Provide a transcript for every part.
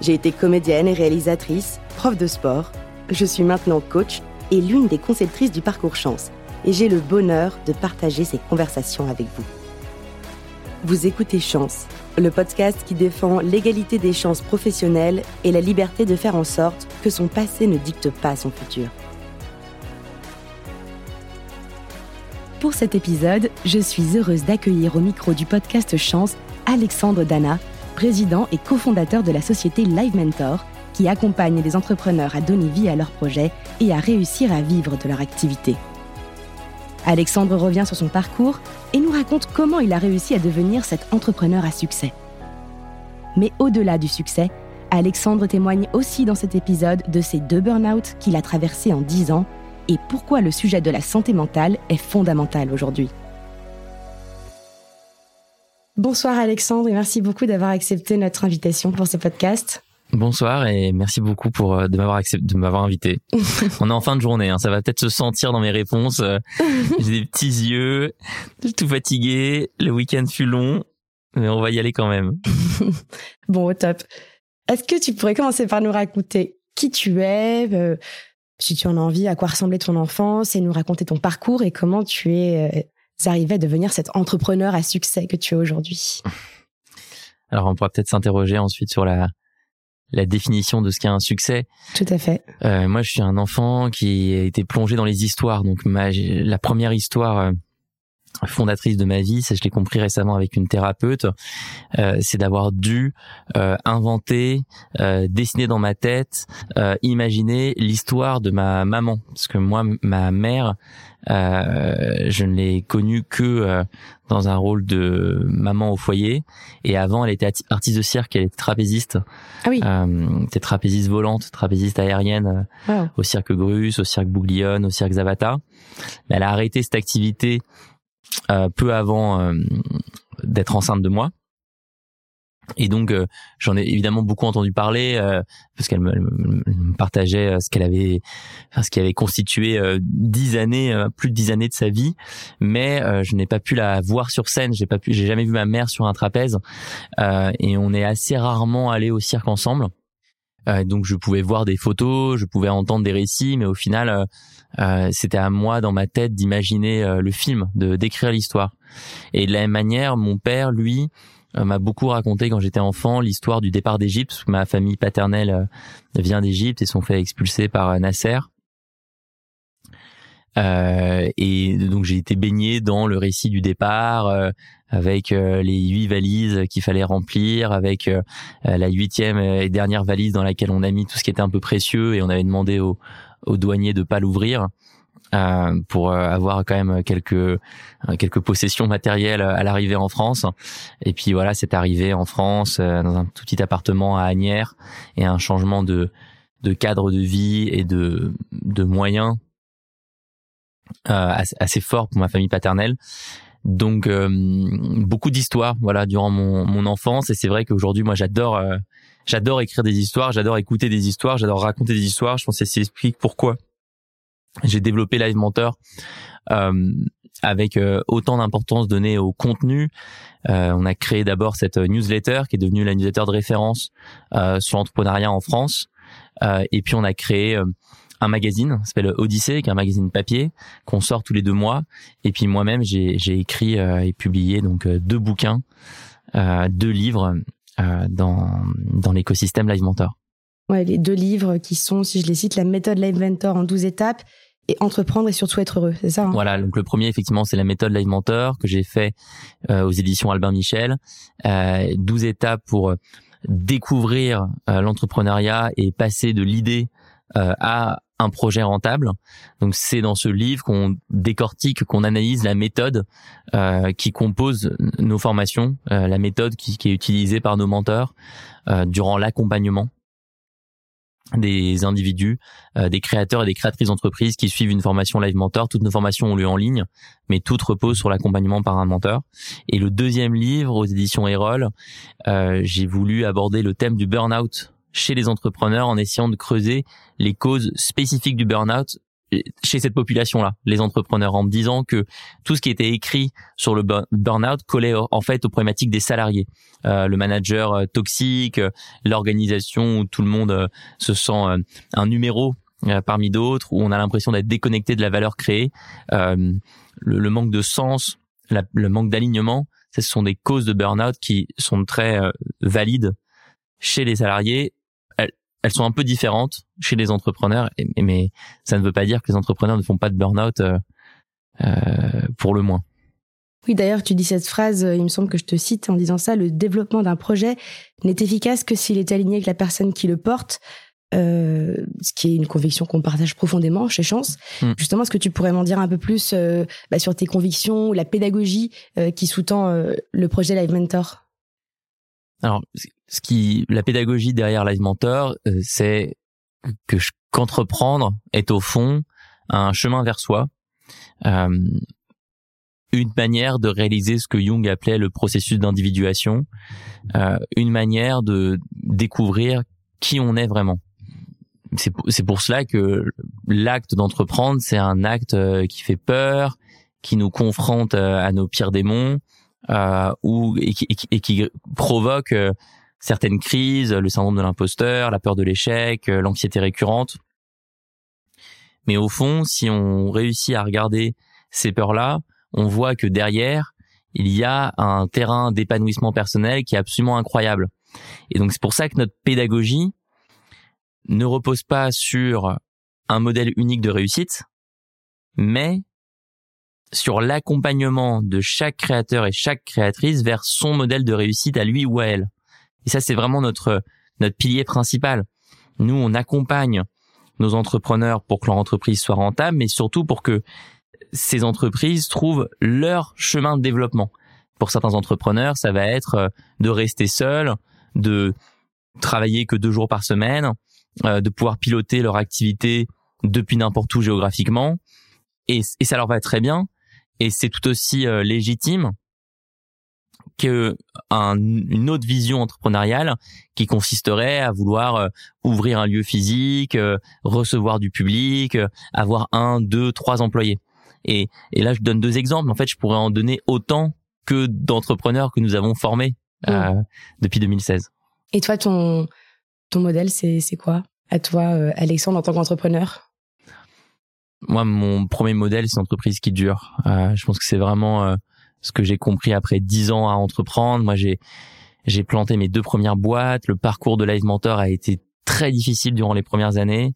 J'ai été comédienne et réalisatrice, prof de sport. Je suis maintenant coach et l'une des conceptrices du parcours chance. Et j'ai le bonheur de partager ces conversations avec vous. Vous écoutez Chance, le podcast qui défend l'égalité des chances professionnelles et la liberté de faire en sorte que son passé ne dicte pas son futur. Pour cet épisode, je suis heureuse d'accueillir au micro du podcast Chance Alexandre Dana, président et cofondateur de la société Live Mentor, qui accompagne les entrepreneurs à donner vie à leurs projets et à réussir à vivre de leur activité. Alexandre revient sur son parcours et nous raconte comment il a réussi à devenir cet entrepreneur à succès. Mais au-delà du succès, Alexandre témoigne aussi dans cet épisode de ses deux burn-out qu'il a traversés en 10 ans et pourquoi le sujet de la santé mentale est fondamental aujourd'hui. Bonsoir Alexandre et merci beaucoup d'avoir accepté notre invitation pour ce podcast. Bonsoir et merci beaucoup pour euh, de m'avoir accepté, de m'avoir invité. On est en fin de journée, hein, ça va peut-être se sentir dans mes réponses. Euh, j'ai des petits yeux, tout fatigué, le week-end fut long, mais on va y aller quand même. bon, au top. Est-ce que tu pourrais commencer par nous raconter qui tu es, euh, si tu en as envie, à quoi ressemblait ton enfance et nous raconter ton parcours et comment tu es arrivé à devenir cet entrepreneur à succès que tu es aujourd'hui. Alors on pourra peut-être s'interroger ensuite sur la la définition de ce qu'est un succès. Tout à fait. Euh, moi, je suis un enfant qui a été plongé dans les histoires. Donc, ma, la première histoire euh, fondatrice de ma vie, ça je l'ai compris récemment avec une thérapeute, euh, c'est d'avoir dû euh, inventer, euh, dessiner dans ma tête, euh, imaginer l'histoire de ma maman, parce que moi, ma mère, euh, je ne l'ai connue que dans un rôle de maman au foyer, et avant elle était artiste de cirque, elle était trapéziste, ah oui, était trapéziste volante, trapéziste aérienne au cirque Grus, au cirque Bouglione, au cirque Zavata. Mais elle a arrêté cette activité euh, peu avant euh, d'être enceinte de moi. Et donc euh, j'en ai évidemment beaucoup entendu parler parce qu'elle me, partageait ce qu'elle avait, enfin, ce qui avait constitué dix années, plus de dix années de sa vie, mais je n'ai pas pu la voir sur scène. J'ai pas pu, j'ai jamais vu ma mère sur un trapèze, et on est assez rarement allé au cirque ensemble. Donc je pouvais voir des photos, je pouvais entendre des récits, mais au final euh, c'était à moi dans ma tête d'imaginer euh, le film, de d'écrire l'histoire. Et de la même manière, mon père, lui, euh, m'a beaucoup raconté quand j'étais enfant l'histoire du départ d'Égypte. Ma famille paternelle vient d'Égypte et sont fait expulser par Nasser. Euh, et donc j'ai été baigné dans le récit du départ avec les huit valises qu'il fallait remplir, avec la huitième et dernière valise dans laquelle on a mis tout ce qui était un peu précieux et on avait demandé au, aux douaniers de pas l'ouvrir. Euh, pour euh, avoir quand même quelques euh, quelques possessions matérielles à l'arrivée en France. Et puis voilà, c'est arrivé en France dans un tout petit appartement à Agnières et un changement de de cadre de vie et de de moyens assez, assez, fort pour ma famille paternelle. Donc beaucoup d'histoires voilà durant mon mon enfance et c'est vrai qu'aujourd'hui moi j'adore j'adore écrire des histoires, j'adore écouter des histoires, j'adore raconter des histoires. Je pense que ça explique pourquoi j'ai développé Live Mentor euh, avec euh, autant d'importance donnée au contenu. Euh, on a créé d'abord cette newsletter qui est devenue la newsletter de référence sur l'entrepreneuriat en France. et puis on a créé un magazine, qui s'appelle Odyssée, qui est un magazine papier qu'on sort tous les deux mois. Et puis moi-même, j'ai écrit et publié donc deux bouquins, deux livres euh, dans, dans l'écosystème Live Mentor. Ouais, les deux livres qui sont, si je les cite, la méthode Live Mentor en 12 étapes et entreprendre et surtout être heureux, c'est ça hein? Voilà, donc le premier effectivement c'est la méthode Live Mentor que j'ai fait euh, aux éditions Albin Michel, euh, 12 étapes pour découvrir euh, l'entrepreneuriat et passer de l'idée euh, à un projet rentable. Donc c'est dans ce livre qu'on décortique, qu'on analyse la méthode euh, qui compose nos formations, euh, la méthode qui, qui, est utilisée par nos mentors euh, durant l'accompagnement des individus, euh, des créateurs et des créatrices d'entreprises qui suivent une formation Live Mentor. Toutes nos formations ont lieu en ligne, mais toutes reposent sur l'accompagnement par un mentor. Et le deuxième livre aux éditions Erol, euh, j'ai voulu aborder le thème du burn-out chez les entrepreneurs en essayant de creuser les causes spécifiques du burn-out chez cette population-là, les entrepreneurs, en disant que tout ce qui était écrit sur le burn-out collait en fait aux problématiques des salariés. Euh, le manager euh, toxique, euh, l'organisation où tout le monde se sent un numéro parmi d'autres, où on a l'impression d'être déconnecté de la valeur créée, le, manque de sens, le manque d'alignement, ce sont des causes de burn-out qui sont très valides chez les salariés elles sont un peu différentes chez les entrepreneurs, mais ça ne veut pas dire que les entrepreneurs ne font pas de burn-out euh, euh, pour le moins. Oui, d'ailleurs, tu dis cette phrase, euh, il me semble que je te cite en disant ça, le développement d'un projet n'est efficace que s'il est aligné avec la personne qui le porte, euh, ce qui est une conviction qu'on partage profondément chez Chance. Hmm. Justement, est-ce que tu pourrais m'en dire un peu plus bah, sur tes convictions, la pédagogie qui sous-tend le projet Live Mentor? Alors, ce qui, la pédagogie derrière Live Mentor, euh, c'est que qu'entreprendre est au fond un chemin vers soi, euh, une manière de réaliser ce que Jung appelait le processus d'individuation, euh, une manière de découvrir qui on est vraiment. C'est pour, pour cela que l'acte d'entreprendre, c'est un acte qui fait peur, qui nous confronte à nos pires démons, euh, ou et qui, et qui provoque certaines crises, le syndrome de l'imposteur, la peur de l'échec, euh, l'anxiété récurrente. Mais au fond, si on réussit à regarder ces peurs-là, on voit que derrière, il y a un terrain d'épanouissement personnel qui est absolument incroyable. Et donc c'est pour ça que notre pédagogie ne repose pas sur un modèle unique de réussite, mais sur l'accompagnement de chaque créateur et chaque créatrice vers son modèle de réussite à lui ou à elle. Et ça, c'est vraiment notre notre pilier principal. Nous, on accompagne nos entrepreneurs pour que leur entreprise soit rentable, mais surtout pour que ces entreprises trouvent leur chemin de développement. Pour certains entrepreneurs, ça va être euh, de rester seul, de travailler que deux jours par semaine, euh, de pouvoir piloter leur activité depuis n'importe où géographiquement, et, ça leur va très bien. Et c'est tout aussi euh, légitime que une autre vision entrepreneuriale qui consisterait à vouloir euh, ouvrir un lieu physique, euh, recevoir du public, euh, avoir un, deux, trois employés. Et, et là, je donne deux exemples. En fait, je pourrais en donner autant que d'entrepreneurs que nous avons formés mmh. depuis 2016. Et toi, ton ton modèle, c'est c'est quoi? À toi, Alexandre, en tant qu'entrepreneur? Moi, mon premier modèle, c'est une entreprise qui dure. je pense que c'est vraiment ce que j'ai compris après dix ans à entreprendre. Moi, j'ai j'ai planté mes deux premières boîtes. Le parcours de Live Mentor a été très difficile durant les premières années.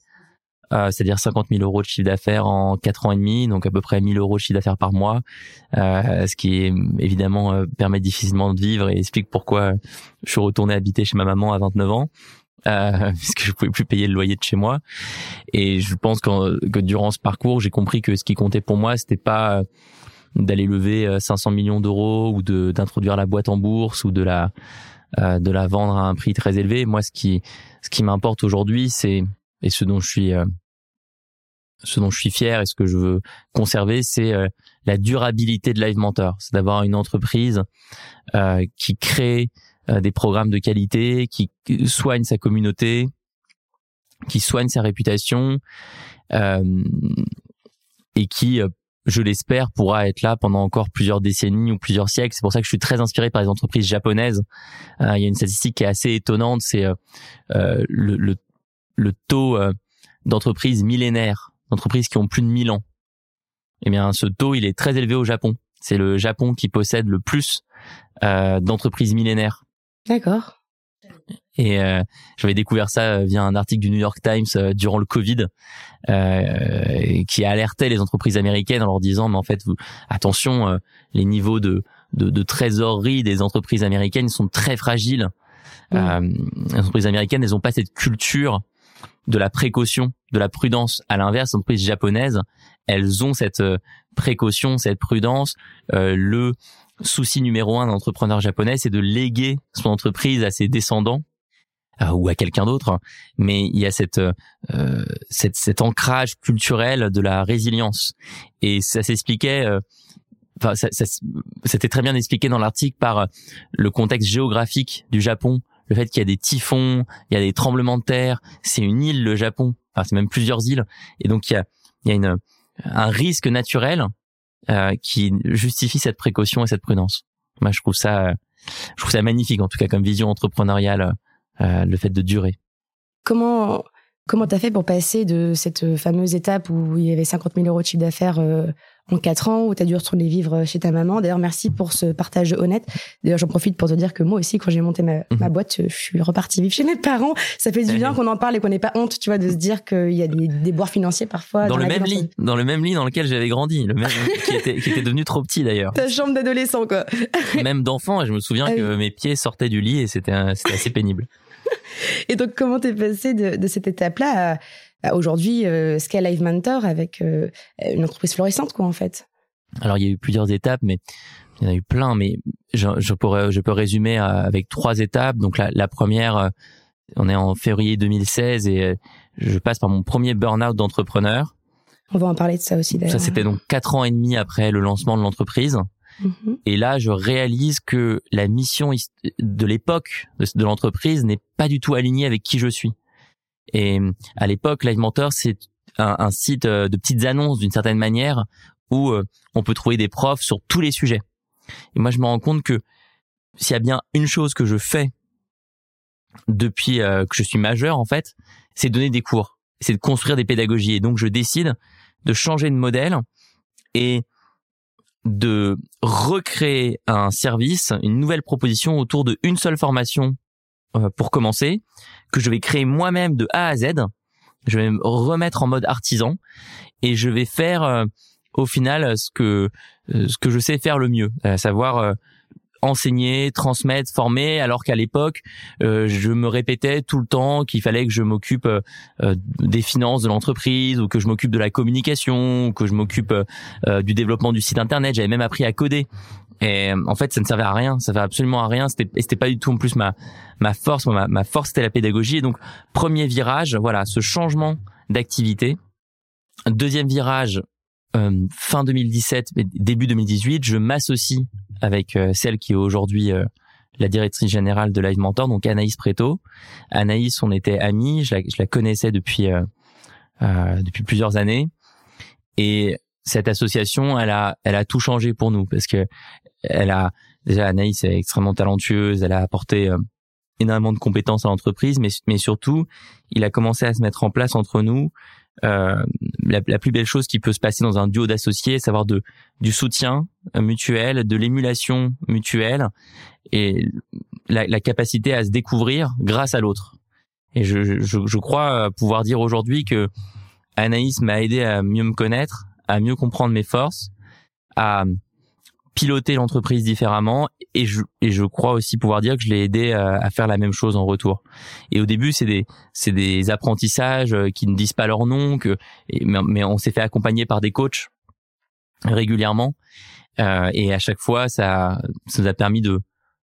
Euh, c'est-à-dire 50 000 euros de chiffre d'affaires en quatre ans et demi, donc à peu près 1000 euros de chiffre d'affaires par mois, euh, ce qui est, évidemment euh, permet difficilement de vivre et explique pourquoi je suis retourné habiter chez ma maman à 29 ans. Euh, puisque je pouvais plus payer le loyer de chez moi et je pense que, que durant ce parcours j'ai compris que ce qui comptait pour moi c'était pas d'aller lever 500 euh, millions d'euros ou de d'introduire la boîte en bourse ou de la euh, de la vendre à un prix très élevé. Moi, ce qui ce qui m'importe aujourd'hui, c'est et ce dont je suis euh, ce dont je suis fier et ce que je veux conserver, c'est la durabilité de Live Mentor. C'est d'avoir une entreprise qui crée des programmes de qualité, qui soigne sa communauté, qui soigne sa réputation et qui je l'espère, pourra être là pendant encore plusieurs décennies ou plusieurs siècles. C'est pour ça que je suis très inspiré par les entreprises japonaises. Euh, il y a une statistique qui est assez étonnante, c'est euh, euh le, taux euh, d'entreprises millénaires, d'entreprises qui ont plus de 1000 ans. Eh bien, ce taux, il est très élevé au Japon. C'est le Japon qui possède le plus euh, d'entreprises millénaires. D'accord. Et euh, j'avais découvert ça euh, via un article du New York Times euh, durant le Covid, euh, qui alertait les entreprises américaines en leur disant mais en fait vous, attention, les niveaux de, de, de, trésorerie des entreprises américaines sont très fragiles. les entreprises américaines, elles n'ont pas cette culture de la précaution, de la prudence. À l'inverse, les entreprises japonaises, elles ont cette précaution, cette prudence. le souci numéro un d'un japonais, c'est de léguer son entreprise à ses descendants ou à quelqu'un d'autre, mais il y a cette, cette cet ancrage culturel de la résilience. Et ça s'expliquait enfin ça, ça, c'était très bien expliqué dans l'article par le contexte géographique du Japon. Le fait qu'il y a des typhons, il y a des tremblements de terre, c'est une île le Japon, enfin c'est même plusieurs îles, et donc il y a, il y a une, un risque naturel euh, qui justifie cette précaution et cette prudence. Moi je trouve ça, je trouve ça magnifique en tout cas comme vision entrepreneuriale, euh, le fait de durer. Comment comment t'as fait pour passer de cette fameuse étape où il y avait 50 000 euros de chiffre d'affaires euh, en quatre ans où tu as dû retourner vivre chez ta maman. D'ailleurs, merci pour ce partage honnête. D'ailleurs, j'en profite pour te dire que moi aussi, quand j'ai monté ma, ma, mhm. boîte, je suis repartie vivre chez mes parents. Ça fait du bien qu'on en parle et qu'on n'ait pas honte, tu vois, de se dire qu'il y a des déboires financiers parfois. Dans, le même lit, dans le même lit dans lequel j'avais grandi, le même qui était, qui était devenu trop petit d'ailleurs. Ta chambre d'adolescent, quoi. même d'enfant, je me souviens ah que mes pieds sortaient du lit et c'était assez pénible. et donc, comment t'es passé de, de cette étape-là à bah, aujourd'hui euh, Scale Live Mentor avec euh, une entreprise florissante quoi en fait. Alors il y a eu plusieurs étapes mais il y en a eu plein mais je, je pourrais je peux résumer euh, avec trois étapes. Donc la, la première on est en février 2016 et je passe par mon premier burn-out d'entrepreneur. On va en parler de ça aussi d'ailleurs. Ça c'était donc quatre ans et demi après le lancement de l'entreprise. Mm-hmm. Et là, je réalise que la mission de l'époque de l'entreprise n'est pas du tout alignée avec qui je suis. Et à l'époque, Live Mentor, c'est un, site euh, de petites annonces d'une certaine manière où euh, on peut trouver des profs sur tous les sujets. Et moi, je me rends compte que s'il y a bien une chose que je fais depuis euh, que je suis majeur, en fait, c'est donner des cours, c'est de construire des pédagogies. Et donc, je décide de changer de modèle et de recréer un service, une nouvelle proposition autour de une seule formation euh, pour commencer, que je vais créer moi-même de A à Z. Je vais me remettre en mode artisan et je vais faire euh, au final ce que euh, ce que je sais faire le mieux, à savoir enseigner, transmettre, former, alors qu'à l'époque, je me répétais tout le temps qu'il fallait que je m'occupe des finances de l'entreprise, ou que je m'occupe de la communication, ou que je m'occupe du développement du site internet. J'avais même appris à coder. Et en fait, ça ne servait à rien, ça servait absolument à rien. C'était, c'était pas du tout en plus ma ma force. Ma, ma force c'était la pédagogie. Et donc premier virage, voilà, ce changement d'activité. Deuxième virage, euh, fin 2017, début 2018, je m'associe avec euh, celle qui est aujourd'hui euh, la directrice générale de Live Mentor, donc Anaïs Preto. Anaïs, on était amis, je la, je la connaissais depuis depuis plusieurs années. Et cette association, elle a, elle a tout changé pour nous parce que elle a déjà Anaïs est extrêmement talentueuse, elle a apporté énormément de compétences à l'entreprise, mais surtout, il a commencé à se mettre en place entre nous la, la, plus belle chose qui peut se passer dans un duo d'associés, savoir de du soutien mutuel, de l'émulation mutuelle et la, la, capacité à se découvrir grâce à l'autre. Et je, je, je crois pouvoir dire aujourd'hui que Anaïs m'a aidé à mieux me connaître, à mieux comprendre mes forces, à piloter l'entreprise différemment et je, et je crois aussi pouvoir dire que je l'ai aidé à, faire la même chose en retour. Et au début, c'est des c'est des apprentissages euh, qui ne disent pas leur nom que mais, on s'est fait accompagner par des coachs régulièrement euh, et à chaque fois ça ça nous a permis de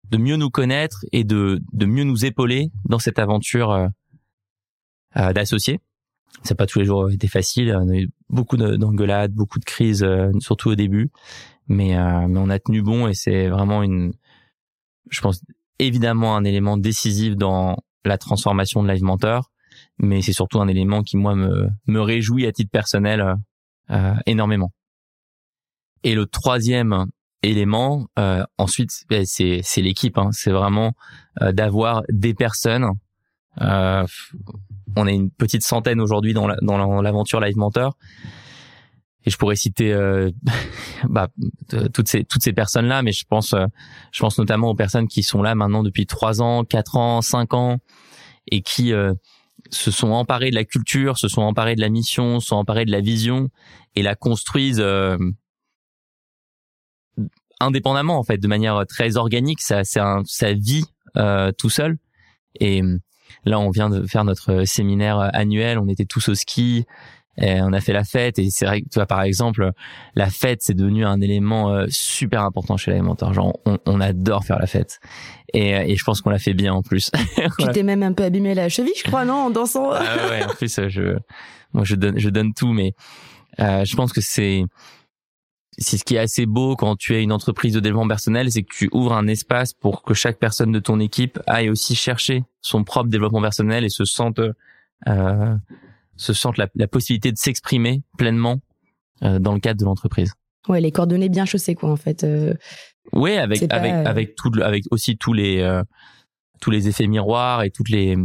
de mieux nous connaître et de de mieux nous épauler dans cette aventure euh, euh d'associés. Ça n'a pas tous les jours été facile, on a eu beaucoup d'engueulades, beaucoup de crises euh, surtout au début mais, euh, mais on a tenu bon et c'est vraiment une, je pense évidemment un élément décisif dans la transformation de Live Mentor, mais c'est surtout un élément qui moi me, me réjouit à titre personnel euh, énormément. Et le troisième élément, euh, ensuite, ben, c'est c'est l'équipe. Hein. C'est vraiment euh, d'avoir des personnes. Euh, on est une petite centaine aujourd'hui dans dans l'aventure Live Mentor et je pourrais citer euh, bah, toutes ces toutes ces personnes là mais je pense euh, je pense notamment aux personnes qui sont là maintenant depuis trois ans quatre ans cinq ans et qui euh, se sont emparées de la culture se sont emparées de la mission se sont emparées de la vision et la construisent indépendamment en fait de manière très organique. Ça c'est ça vit tout seul. Et là on vient de faire notre séminaire annuel. On était tous au ski Et on a fait la fête et c'est vrai que tu vois par exemple la fête c'est devenu un élément euh, super important chez l'alimenteur. Genre on, on, adore faire la fête et, et je pense qu'on l'a fait bien en plus. tu t'es même un peu abîmé la cheville, je crois, non, en dansant. ah ouais, en plus je moi je donne je donne tout, mais euh, je pense que c'est c'est ce qui est assez beau quand tu es une entreprise de développement personnel, c'est que tu ouvres un espace pour que chaque personne de ton équipe aille aussi chercher son propre développement personnel et se sente euh, se sente la, la possibilité de s'exprimer pleinement euh, dans le cadre de l'entreprise. Ouais, les coordonnées bien chaussées quoi en fait. Euh, oui, avec avec euh, avec tout avec aussi tous les euh, tous les effets miroirs et toutes les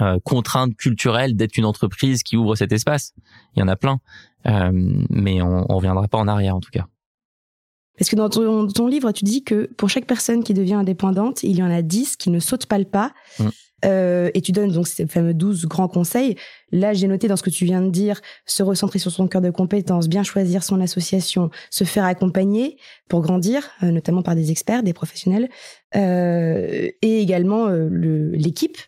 euh, contraintes culturelles d'être une entreprise qui ouvre cet espace. Il y en a plein, euh, mais on, on reviendra pas en arrière en tout cas. Parce que dans ton, ton, livre, tu dis que pour chaque personne qui devient indépendante, il y en a 10 qui ne sautent pas le pas. Mm. Euh, et tu donnes donc ces fameux 12 grands conseils. Là, j'ai noté dans ce que tu viens de dire, se recentrer sur son cœur de compétence, bien choisir son association, se faire accompagner pour grandir, euh, notamment par des experts, des professionnels, euh, et également euh, l'équipe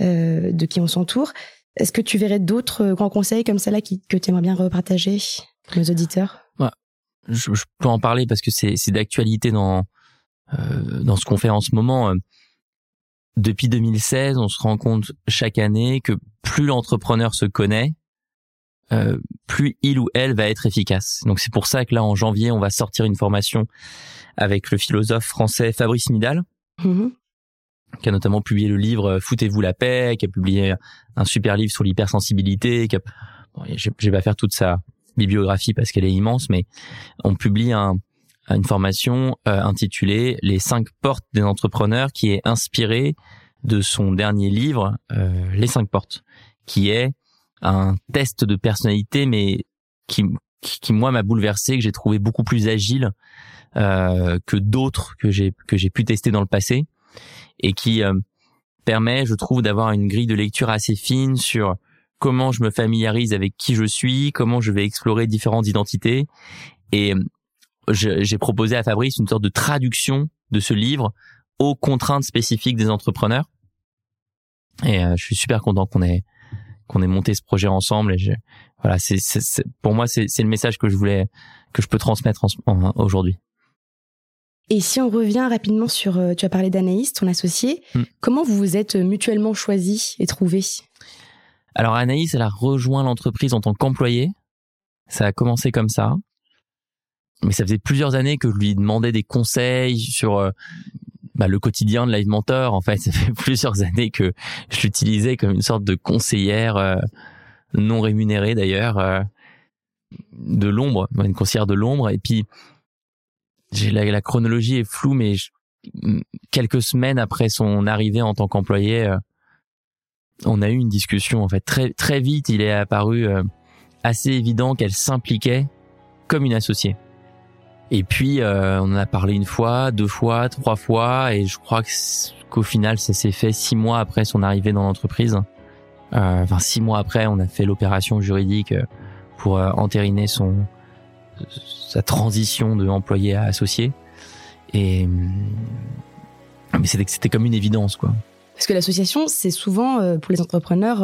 euh, de qui on s'entoure. Est-ce que tu verrais d'autres grands conseils comme là qui, que tu aimerais bien repartager nos auditeurs? Je, je, peux en parler parce que c'est d'actualité dans dans ce qu'on fait en ce moment depuis 2016, on se rend compte chaque année que plus l'entrepreneur se connaît, euh, plus il ou elle va être efficace. Donc c'est pour ça que là, en janvier, on va sortir une formation avec le philosophe français Fabrice Midal, mm-hmm. qui a notamment publié le livre Foutez-vous la paix, qui a publié un super livre sur l'hypersensibilité. Qui a... bon, je, je vais pas faire toute sa bibliographie parce qu'elle est immense, mais on publie un, une formation euh, intitulée Les cinq portes des entrepreneurs qui est inspirée de son dernier livre euh, Les cinq portes, qui est un test de personnalité mais qui qui, moi m'a bouleversé, que j'ai trouvé beaucoup plus agile euh, que d'autres que j'ai que j'ai pu tester dans le passé et qui permet, je trouve, d'avoir une grille de lecture assez fine sur comment je me familiarise avec qui je suis, comment je vais explorer différentes identités et j'ai proposé à Fabrice une sorte de traduction de ce livre aux contraintes spécifiques des entrepreneurs. Et euh, je suis super content qu'on ait qu'on ait monté ce projet ensemble. Et je, voilà, c'est pour moi c'est le message que je voulais que je peux transmettre aujourd'hui. Et si on revient rapidement sur, euh, tu as parlé d'Anaïs, ton associé, hmm. comment vous vous êtes mutuellement choisi et trouvé Alors Anaïs, elle a rejoint l'entreprise en tant qu'employée. Ça a commencé comme ça mais ça faisait plusieurs années que je lui demandais des conseils sur euh, bah, le quotidien de Live Mentor. En fait, ça fait plusieurs années que je l'utilisais comme une sorte de conseillère euh, non rémunérée d'ailleurs euh, de l'ombre, une conseillère de l'ombre. Et puis j'ai la, la, chronologie est floue, mais quelques semaines après son arrivée en tant qu'employé, on a eu une discussion. En fait, très très vite, il est apparu assez évident qu'elle s'impliquait comme une associée. Et puis euh, on en a parlé une fois, deux fois, trois fois, et je crois qu'au final ça s'est fait six mois après son arrivée dans l'entreprise. Euh, enfin six mois après, on a fait l'opération juridique euh, pour entériner son sa transition de employé à associé. Et mais c'était c'était comme une évidence quoi. Parce que l'association, c'est souvent pour les entrepreneurs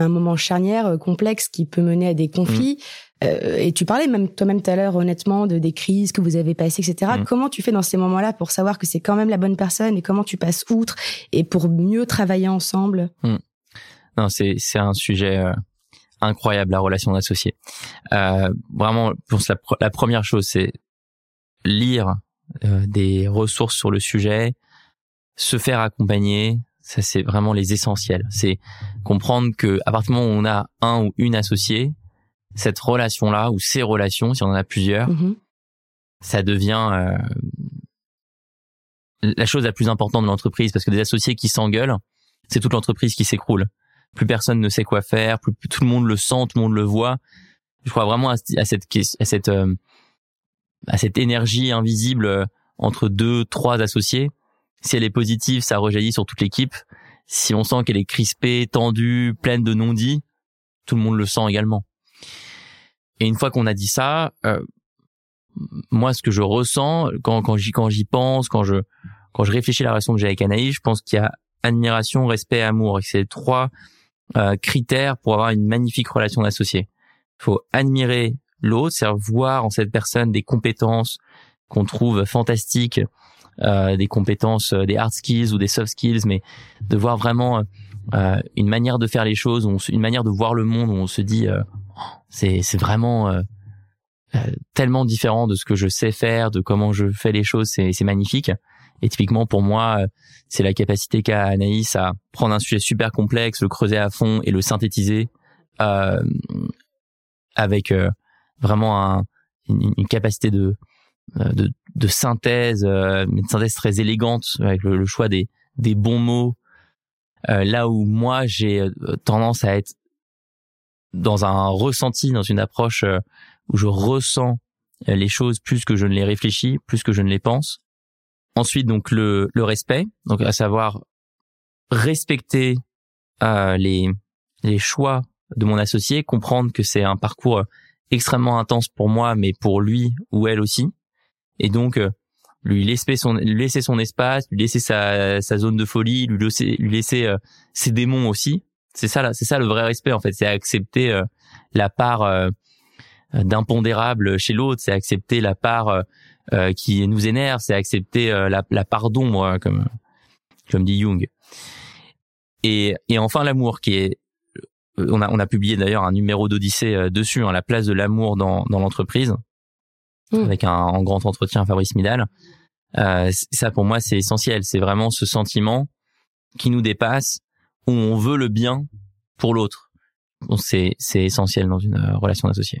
un moment charnière complexe qui peut mener à des conflits. Euh, et tu parlais même toi-même tout à l'heure honnêtement de des crises que vous avez passées, etc. Mm. Comment tu fais dans ces moments-là pour savoir que c'est quand même la bonne personne et comment tu passes outre et pour mieux travailler ensemble? Mm. Non, c'est c'est un sujet euh, incroyable la relation d'associé. Euh, vraiment, pour la, la première chose, c'est lire euh, des ressources sur le sujet, se faire accompagner. Ça, c'est vraiment les essentiels. C'est comprendre que à partir du moment où on a un ou une associée, cette relation-là ou ces relations, si on en a plusieurs, mm-hmm. ça devient euh, la chose la plus importante de l'entreprise parce que des associés qui s'engueulent, c'est toute l'entreprise qui s'écroule. Plus personne ne sait quoi faire, plus, tout le monde le sent, tout le monde le voit. Je crois vraiment à, cette à cette euh, à cette énergie invisible euh, entre deux, trois associés. Si elle est positive, ça rejaillit sur toute l'équipe. Si on sent qu'elle est crispée, tendue, pleine de non-dits, tout le monde le sent également. Et une fois qu'on a dit ça, euh, moi, ce que je ressens quand quand j'y quand j'y pense, quand je quand je réfléchis à la relation que j'ai avec Anaïs, je pense qu'il y a admiration, respect, amour. C'est trois euh, critères pour avoir une magnifique relation d'associé. Il faut admirer l'autre, c'est voir en cette personne des compétences qu'on trouve fantastiques, euh, des compétences, euh, des hard skills ou des soft skills, mais de voir vraiment euh, une manière de faire les choses, une manière de voir le monde où on se dit euh, c'est c'est vraiment euh, tellement différent de ce que je sais faire, de comment je fais les choses, c'est magnifique. Et typiquement pour moi, c'est la capacité qu'a Anaïs à prendre un sujet super complexe, le creuser à fond et le synthétiser euh, avec vraiment un, une, une, capacité de, de, de synthèse, une synthèse très élégante avec le, le choix des, des bons mots, euh, là où moi j'ai euh, tendance à être dans un ressenti, dans une approche euh, où je ressens les choses plus que je ne les réfléchis, plus que je ne les pense. Ensuite, donc le, le respect, donc à savoir respecter euh, les, les choix de mon associé, comprendre que c'est un parcours extrêmement intense pour moi, mais pour lui ou elle aussi. Et donc, lui laisser son laisser son espace, lui laisser sa, sa zone de folie, lui laisser lui laisser euh, ses démons aussi. C'est ça c'est ça le vrai respect en fait, c'est accepter euh, la part euh, d'impondérable chez l'autre, c'est accepter la part qui nous énerve, c'est accepter la, la part d'ombre comme comme dit Jung. Et et enfin l'amour qui est on a on a publié d'ailleurs un numéro d'Odyssée dessus, hein, la place de l'amour dans dans l'entreprise. Mmh. avec un, un, grand entretien Fabrice Midal. Euh, ça pour moi c'est essentiel, c'est vraiment ce sentiment qui nous dépasse où on veut le bien pour l'autre. c'est c'est essentiel dans une euh, relation d'associé.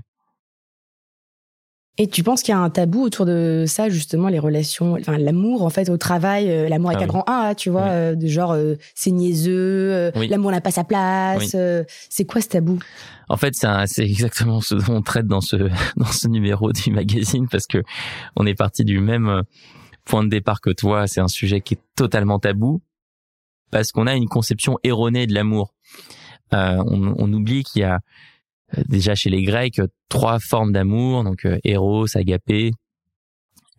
Et tu penses qu'il y a un tabou autour de ça, justement, les relations, enfin l'amour en fait au travail, euh, l'amour avec ah un grand A, tu vois, euh, de genre euh, c'est niaiseux, l'amour n'a pas sa place. c'est quoi ce tabou? En fait, c'est exactement ce dont on traite dans ce dans ce numéro du magazine parce que on est parti du même point de départ que toi. C'est un sujet qui est totalement tabou parce qu'on a une conception erronée de l'amour. on, on oublie qu'il y a euh, déjà chez les Grecs trois formes d'amour, donc euh, Eros, Agapé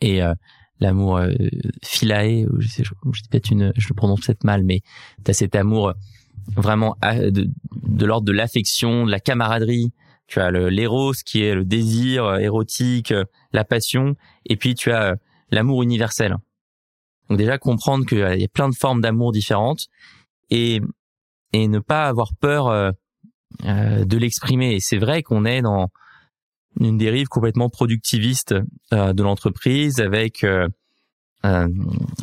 et euh, l'amour philae, je sais, je, je je le prononce peut-être mal, mais tu as cet amour vraiment de, de l'ordre de l'affection, de la camaraderie. Tu as l'éros qui est le désir érotique, la passion, et puis tu as l'amour universel. Donc déjà comprendre qu'il y a plein de formes d'amour différentes et et ne pas avoir peur euh, de l'exprimer. Et c'est vrai qu'on est dans une dérive complètement productiviste euh, de l'entreprise avec euh,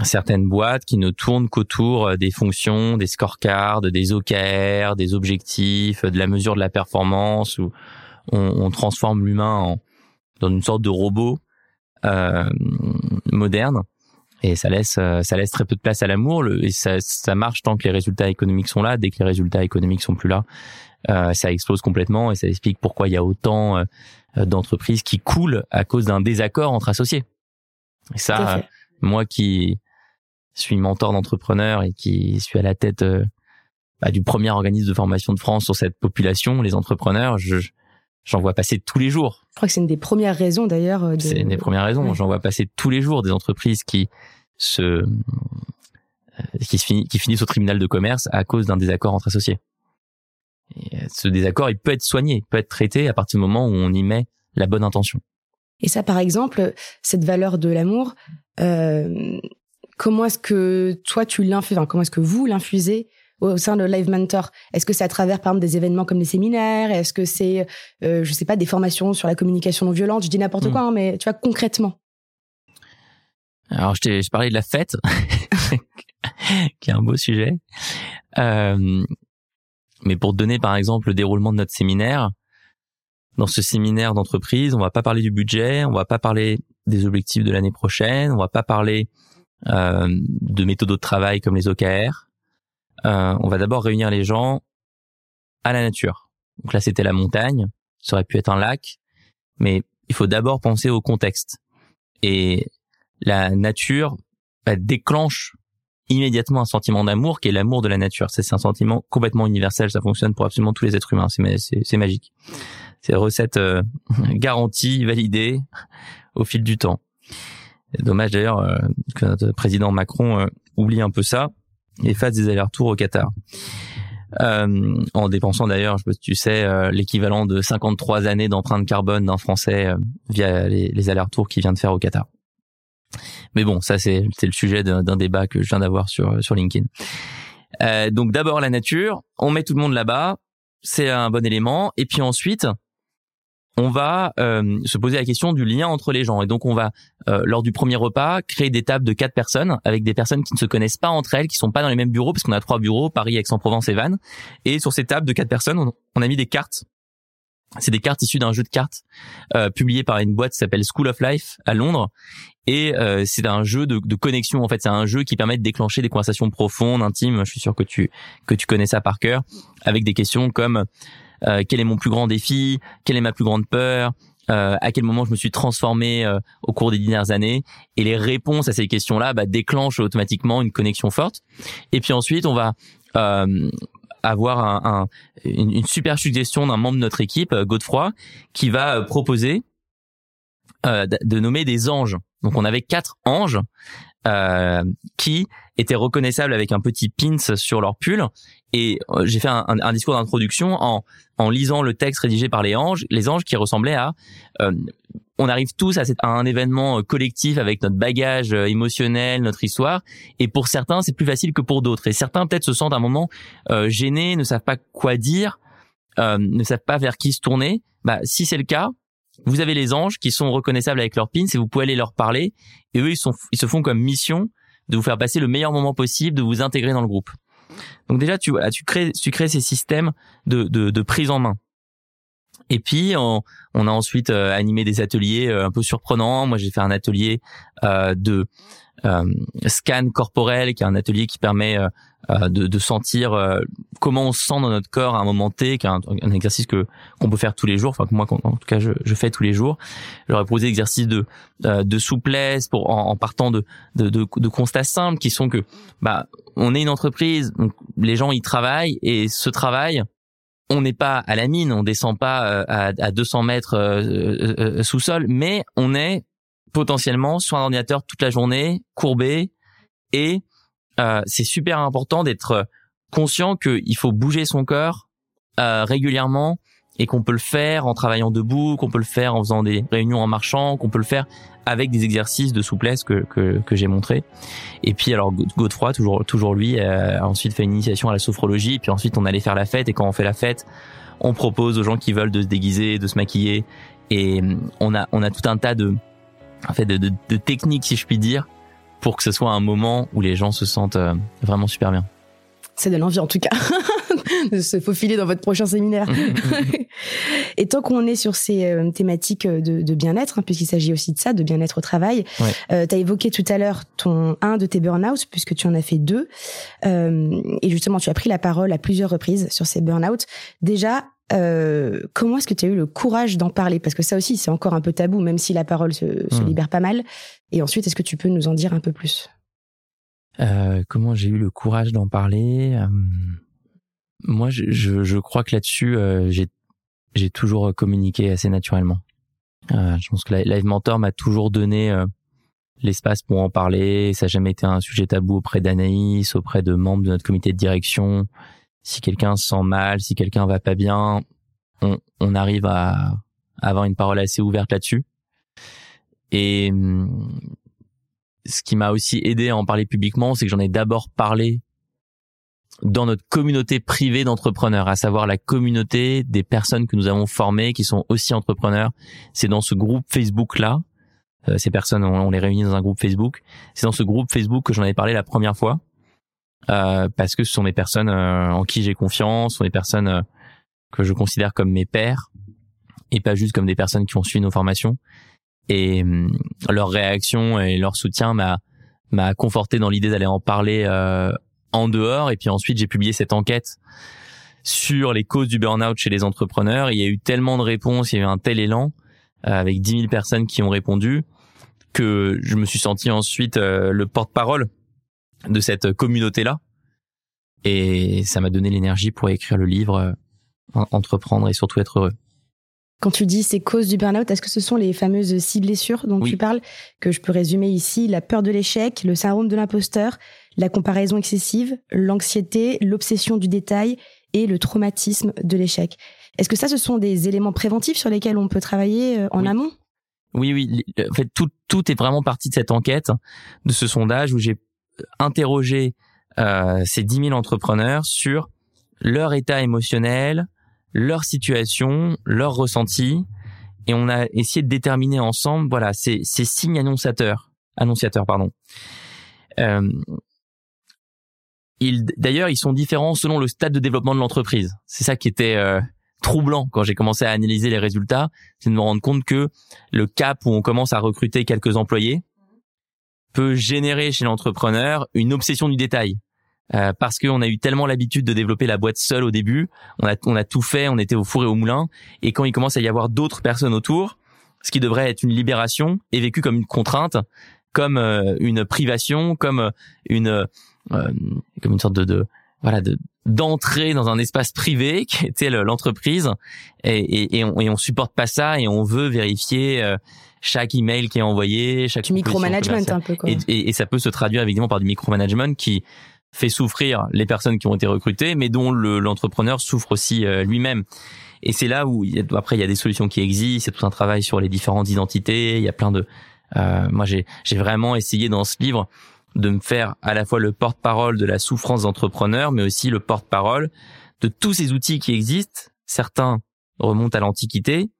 certaines boîtes qui ne tournent qu'autour des fonctions, des scorecards, des OKR, des objectifs, de la mesure de la performance, où on, transforme l'humain dans une sorte de robot moderne. Et ça laisse très peu de place à l'amour. Et ça, ça marche tant que les résultats économiques sont là. Dès que les résultats économiques sont plus là ça explose complètement et ça explique pourquoi il y a autant euh, d'entreprises qui coulent à cause d'un désaccord entre associés. Et ça, moi qui suis mentor d'entrepreneurs et qui suis à la tête euh, bah, du premier organisme de formation de France sur cette population, les entrepreneurs, je, j'en vois passer tous les jours. Je crois que c'est une des premières raisons d'ailleurs. De... C'est une des premières raisons. J'en vois passer tous les jours des entreprises qui se qui, qui finissent au tribunal de commerce à cause d'un désaccord entre associés. Et euh, ce désaccord, il peut être soigné, il peut être traité à partir du moment où on y met la bonne intention. Et ça, par exemple, cette valeur de l'amour, euh, comment est-ce que toi tu l'infuses, comment est-ce que vous l'infusez au sein de Live Mentor? Est-ce que c'est à travers, par exemple, des événements comme les séminaires? Est-ce que c'est, euh, je sais pas, des formations sur la communication non violente? Je dis n'importe hmm. quoi, hein, mais tu vois concrètement. Alors, je t'ai parlé de la fête, qui est un beau sujet. Euh, mais pour donner par exemple le déroulement de notre séminaire, dans ce séminaire d'entreprise, on va pas parler du budget, on va pas parler des objectifs de l'année prochaine, on va pas parler euh, de méthodes de travail comme les OKR. Euh, on va d'abord réunir les gens à la nature. Donc là, c'était la montagne, ça aurait pu être un lac, mais il faut d'abord penser au contexte. Et la nature bah, déclenche immédiatement un sentiment d'amour qui est l'amour de la nature. C'est un sentiment complètement universel, ça fonctionne pour absolument tous les êtres humains, c'est magique. C'est recette euh, garantie, validée au fil du temps. Dommage d'ailleurs euh, que notre président Macron euh, oublie un peu ça et fasse des allers-retours au Qatar. euh, en dépensant d'ailleurs, tu sais, euh, l'équivalent de 53 années d'empreinte carbone d'un Français euh, via les, les allers-retours qu'il vient de faire au Qatar. Mais bon, ça c'est le sujet d'un débat que je viens d'avoir sur sur LinkedIn. Euh, donc d'abord la nature, on met tout le monde là-bas, c'est un bon élément, et puis ensuite on va euh, se poser la question du lien entre les gens. Et donc, on va, euh, lors du premier repas, créer des tables de quatre personnes avec des personnes qui ne se connaissent pas entre elles, qui sont pas dans les mêmes bureaux, parce qu'on a trois bureaux, Paris, Aix-en-Provence et Vannes. Et sur ces tables de quatre personnes, on, a mis des cartes. C'est des cartes issues d'un jeu de cartes euh, publié par une boîte qui s'appelle School of Life à Londres. Et c'est un jeu de, de, connexion. En fait, c'est un jeu qui permet de déclencher des conversations profondes, intimes. Je suis sûr que tu que tu connais ça par cœur, avec des questions comme euh, quel est mon plus grand défi, quelle est ma plus grande peur, euh, à quel moment je me suis transformé euh, au cours des dernières années? Et les réponses à ces questions-là bah, déclenchent automatiquement une connexion forte. Et puis ensuite on va euh, avoir un, une, une, super suggestion d'un membre de notre équipe Godefroy qui va proposer de nommer des anges donc on avait quatre anges euh, qui étaient reconnaissables avec un petit pins sur leur pull. Et euh, j'ai fait un, discours d'introduction en, en lisant le texte rédigé par les anges, les anges qui ressemblaient à euh, on arrive tous à, un événement collectif avec notre bagage émotionnel, notre histoire, et pour certains c'est plus facile que pour d'autres. Et certains peut-être se sentent à un moment gênés, ne savent pas quoi dire, ne savent pas vers qui se tourner. Bah si c'est le cas, vous avez les anges qui sont reconnaissables avec leurs pins et vous pouvez aller leur parler. Et eux, ils, sont, ils se font comme mission de vous faire passer le meilleur moment possible, de vous intégrer dans le groupe. Donc déjà, tu, tu, crées, tu crées ces systèmes de, de, de prise en main. Et puis, on, on a ensuite euh, animé des ateliers euh, un peu surprenants. Moi, j'ai fait un atelier euh, de scan corporel, qui est un atelier qui permet euh, euh, de, de, sentir comment on se sent dans notre corps à un moment T, qui est un, exercice que qu'on peut faire tous les jours. Enfin, que moi, en tout cas, je, je fais tous les jours. J'aurais proposé exercices de de souplesse pour en, en partant de, de, de, de constats simples qui sont que bah on est une entreprise, donc les gens y travaillent et ce travail on n'est pas à la mine, on descend pas à, à 200 mètres sous sol, mais on est potentiellement sur un ordinateur toute la journée, courbé, et euh, c'est super important d'être conscient qu'il faut bouger son corps euh, régulièrement et qu'on peut le faire en travaillant debout, qu'on peut le faire en faisant des réunions en marchant, qu'on peut le faire avec des exercices de souplesse que, que, que j'ai montré. Et puis alors Godefroy, toujours toujours lui, euh, a ensuite fait une initiation à la sophrologie. Et puis ensuite on allait faire la fête. Et quand on fait la fête, on propose aux gens qui veulent de se déguiser, de se maquiller. Et on a on a tout un tas de en fait de, de, de techniques si je puis dire pour que ce soit un moment où les gens se sentent euh, vraiment super bien. Ça donne envie en tout cas de se faufiler dans votre prochain séminaire. et tant qu'on est sur ces euh, thématiques de, de bien-être, hein, puisqu'il s'agit aussi de ça, de bien-être au travail, euh, tu as évoqué tout à l'heure ton un de tes burn-out, puisque tu en as fait deux. Euh, et justement, tu as pris la parole à plusieurs reprises sur ces burn-out. Déjà, euh, comment est-ce que tu as eu le courage d'en parler? Parce que ça aussi, c'est encore un peu tabou, même si la parole se, se hmm. libère pas mal. Et ensuite, est-ce que tu peux nous en dire un peu plus? Euh, Comment j'ai eu le courage d'en parler? Euh, Moi, je, je, je, crois que là-dessus, euh, j'ai, j'ai toujours communiqué assez naturellement. Euh, je pense que Live Mentor m'a toujours donné l'espace pour en parler. Ça n'a jamais été un sujet tabou auprès d'Anaïs, auprès de membres de notre comité de direction si quelqu'un se sent mal, si quelqu'un va pas bien, on, on arrive à, avoir une parole assez ouverte là-dessus. Et ce qui m'a aussi aidé à en parler publiquement, c'est que j'en ai d'abord parlé dans notre communauté privée d'entrepreneurs, à savoir la communauté des personnes que nous avons formées, qui sont aussi entrepreneurs. C'est dans ce groupe Facebook là, euh, ces personnes, on, on, les réunit dans un groupe Facebook. C'est dans ce groupe Facebook que j'en ai parlé la première fois. Euh, parce que ce sont des personnes euh, en qui j'ai confiance, ce sont des personnes euh, que je considère comme mes pères et pas juste comme des personnes qui ont suivi nos formations. Et leur réaction et leur soutien m'a m'a conforté dans l'idée d'aller en parler en dehors. Et puis ensuite, j'ai publié cette enquête sur les causes du burn-out chez les entrepreneurs. Il y a eu tellement de réponses, il y a eu un tel élan avec 10 000 personnes qui ont répondu que je me suis senti ensuite le porte-parole de cette communauté-là. Et ça m'a donné l'énergie pour écrire le livre, euh, entreprendre et surtout être heureux. Quand tu dis ces causes du burn-out, est-ce que ce sont les fameuses six blessures dont tu parles, que je peux résumer ici La peur de l'échec, le syndrome de l'imposteur, la comparaison excessive, l'anxiété, l'obsession du détail et le traumatisme de l'échec? Est-ce que ça, ce sont des éléments préventifs sur lesquels on peut travailler euh, en amont? Oui, oui. En fait, tout, tout est vraiment parti de cette enquête, de ce sondage où j'ai interrogé euh, ces 10 000 entrepreneurs sur leur état émotionnel, leur situation, leur ressenti, et on a essayé de déterminer ensemble, voilà, ces, ces signes annonciateurs, annonciateurs, pardon. Euh, d'ailleurs, ils sont différents selon le stade de développement de l'entreprise. C'est ça qui était euh, troublant quand j'ai commencé à analyser les résultats, c'est de me rendre compte que le cap où on commence à recruter quelques employés peut générer chez l'entrepreneur une obsession du détail. Euh, parce qu'on a eu tellement l'habitude de développer la boîte seule au début, on a, on a tout fait, on était au four et au moulin, et quand il commence à y avoir d'autres personnes autour, ce qui devrait être une libération est vécu comme une contrainte, comme euh, une privation, comme euh, une comme une sorte de, de voilà de d'entrer dans un espace privé qui était l'entreprise et, et, et, on, et on supporte pas ça et on veut vérifier chaque email qui est envoyé, chaque du micromanagement un peu quoi. Et, et, et, ça peut se traduire évidemment par du micromanagement qui fait souffrir les personnes qui ont été recrutées, mais dont l'entrepreneur souffre aussi euh, lui-même. Et c'est là où après il y a des solutions qui existent, c'est tout un travail sur les différentes identités, il y a plein de euh, moi j'ai j'ai vraiment essayé dans ce livre de me faire à la fois le porte-parole de la souffrance d'entrepreneur, mais aussi le porte-parole de tous ces outils qui existent. Certains remontent à l'Antiquité,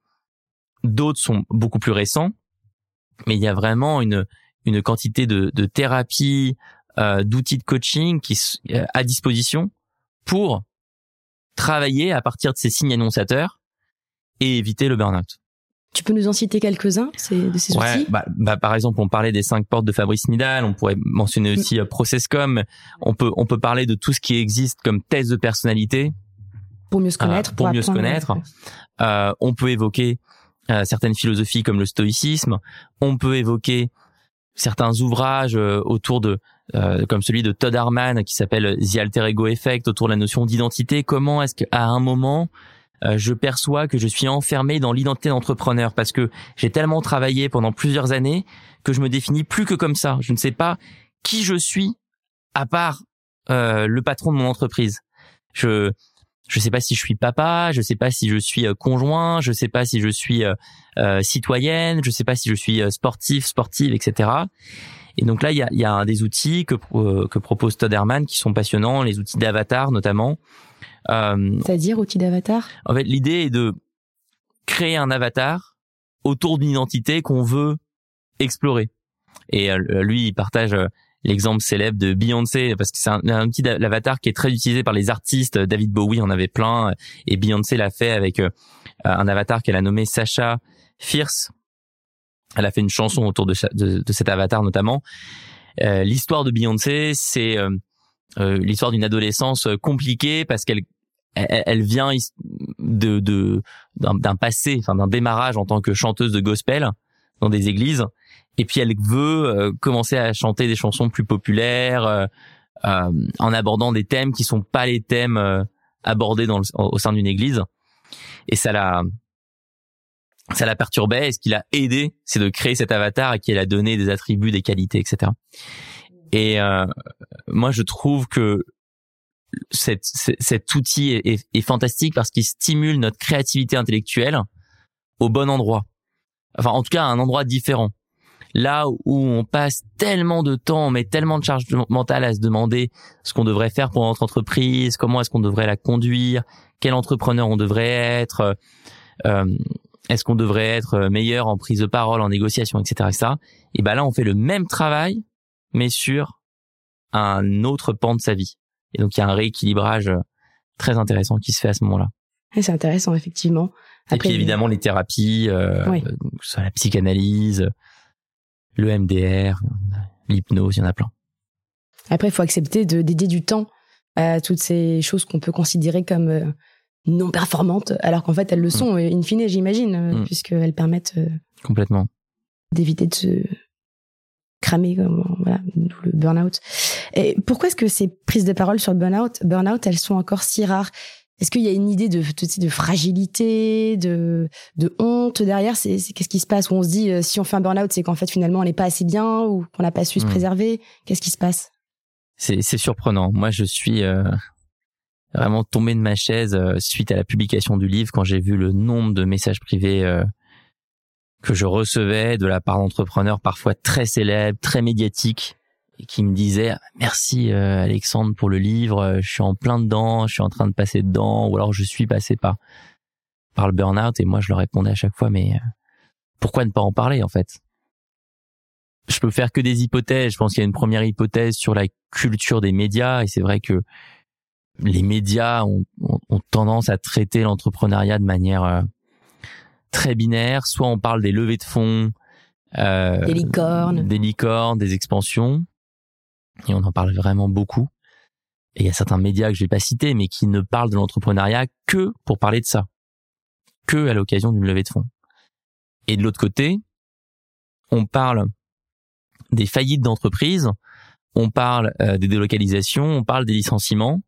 d'autres sont beaucoup plus récents, mais il y a vraiment une une quantité de, de thérapie, euh, d'outils de coaching qui euh, à disposition pour travailler à partir de ces signes annonciateurs et éviter le burn-out. Tu peux nous en citer quelques-uns de ces ouais, outils? bah, bah, Par exemple, on parlait des cinq portes de Fabrice Midal, on pourrait mentionner mm. aussi euh, Processcom, on peut, on peut parler de tout ce qui existe comme thèse de personnalité. Pour mieux se connaître. pour, mieux se connaître. Euh, on peut évoquer certaines philosophies comme le stoïcisme, on peut évoquer certains ouvrages autour de euh, comme celui de Todd Harman qui s'appelle The Alter Ego Effect autour de la notion d'identité. Comment est-ce qu'à un moment euh, je perçois que je suis enfermé dans l'identité d'entrepreneur parce que j'ai tellement travaillé pendant plusieurs années que je me définis plus que comme ça. Je ne sais pas qui je suis à part euh, le patron de mon entreprise. Je je sais pas si je suis papa, je sais pas si je suis conjoint, je sais pas si je suis citoyenne, je sais pas si je suis sportif, sportive, etc. Et donc là, il y a, y a des outils que, euh, que propose Todd Herman qui sont passionnants, les outils d'avatar notamment. Euh, C'est-à-dire outils d'avatar? En fait, l'idée est de créer un avatar autour d'une identité qu'on veut explorer. Et euh, lui, il partage euh, l'exemple célèbre de Beyoncé parce que c'est un, un, outil d'avatar qui est très utilisé par les artistes. David Bowie en avait plein et Beyoncé l'a fait avec un avatar qu'elle a nommé Sacha Fierce elle a fait une chanson autour de, de, cet avatar notamment. Euh, l'histoire de Beyoncé, c'est euh, l'histoire d'une adolescence compliquée parce qu'elle elle, vient de d'un passé, enfin d'un démarrage en tant que chanteuse de gospel dans des églises, et puis elle veut commencer à chanter des chansons plus populaires en abordant des thèmes qui sont pas les thèmes abordés dans au sein d'une église, et ça la ça la perturbait. Et ce qui l'a aidé c'est de créer cet avatar et qui a donné des attributs des qualités etc et euh, moi je trouve que cet, cet outil est, est, fantastique parce qu'il stimule notre créativité intellectuelle au bon endroit enfin en tout cas à un endroit différent là où on passe tellement de temps, on met tellement de charge mentale à se demander ce qu'on devrait faire pour notre entreprise, comment est-ce qu'on devrait la conduire, quel entrepreneur on devrait être, euh, est-ce qu'on devrait être meilleur en prise de parole, en négociation, etc., etc. Et ben là, on fait le même travail, mais sur un autre pan de sa vie. Et donc, il y a un rééquilibrage euh, très intéressant qui se fait à ce moment-là. C'est intéressant, effectivement. et puis évidemment les thérapies, euh, la psychanalyse, le MDR, l'hypnose, il y en a plein. Après, il faut accepter de dédier du temps à toutes ces choses qu'on peut considérer comme euh, non performantes, alors qu'en fait elles le mm. sont, in fine, j'imagine, euh, mm. puisqu'elles permettent euh, complètement d'éviter de se voilà, le burn-out. Et pourquoi est-ce que ces prises de parole sur le burn-out, burn-out, elles sont encore si rares? Est-ce qu'il y a une idée de, de, de fragilité, de, de honte derrière? C'est qu'est-ce qui se passe? Où on se dit euh, si on fait un burn-out, c'est qu'en fait finalement on n'est pas assez bien ou qu'on n'a pas su se mm. préserver? Qu'est-ce qui se passe? C'est surprenant. Moi, je suis vraiment tombé de ma chaise suite à la publication du livre quand j'ai vu le nombre de messages privés que je recevais de la part d'entrepreneurs parfois très célèbres, très médiatiques, et qui me disaient merci Alexandre pour le livre, je suis en plein dedans, je suis en train de passer dedans, ou alors je suis passé par par le burn-out, et moi je leur répondais à chaque fois mais pourquoi ne pas en parler en fait? Je peux faire que des hypothèses. Je pense qu'il y a une première hypothèse sur la culture des médias et c'est vrai que les médias ont, tendance à traiter l'entrepreneuriat de manière euh, très binaire. Soit on parle des levées de fonds, euh, des licornes, des licornes, des expansions, et on en parle vraiment beaucoup. Et il y a certains médias que je vais pas citer, mais qui ne parlent de l'entrepreneuriat que pour parler de ça, que à l'occasion d'une levée de fonds. Et de l'autre côté, on parle des faillites d'entreprises, on parle euh, des délocalisations, on parle des licenciements.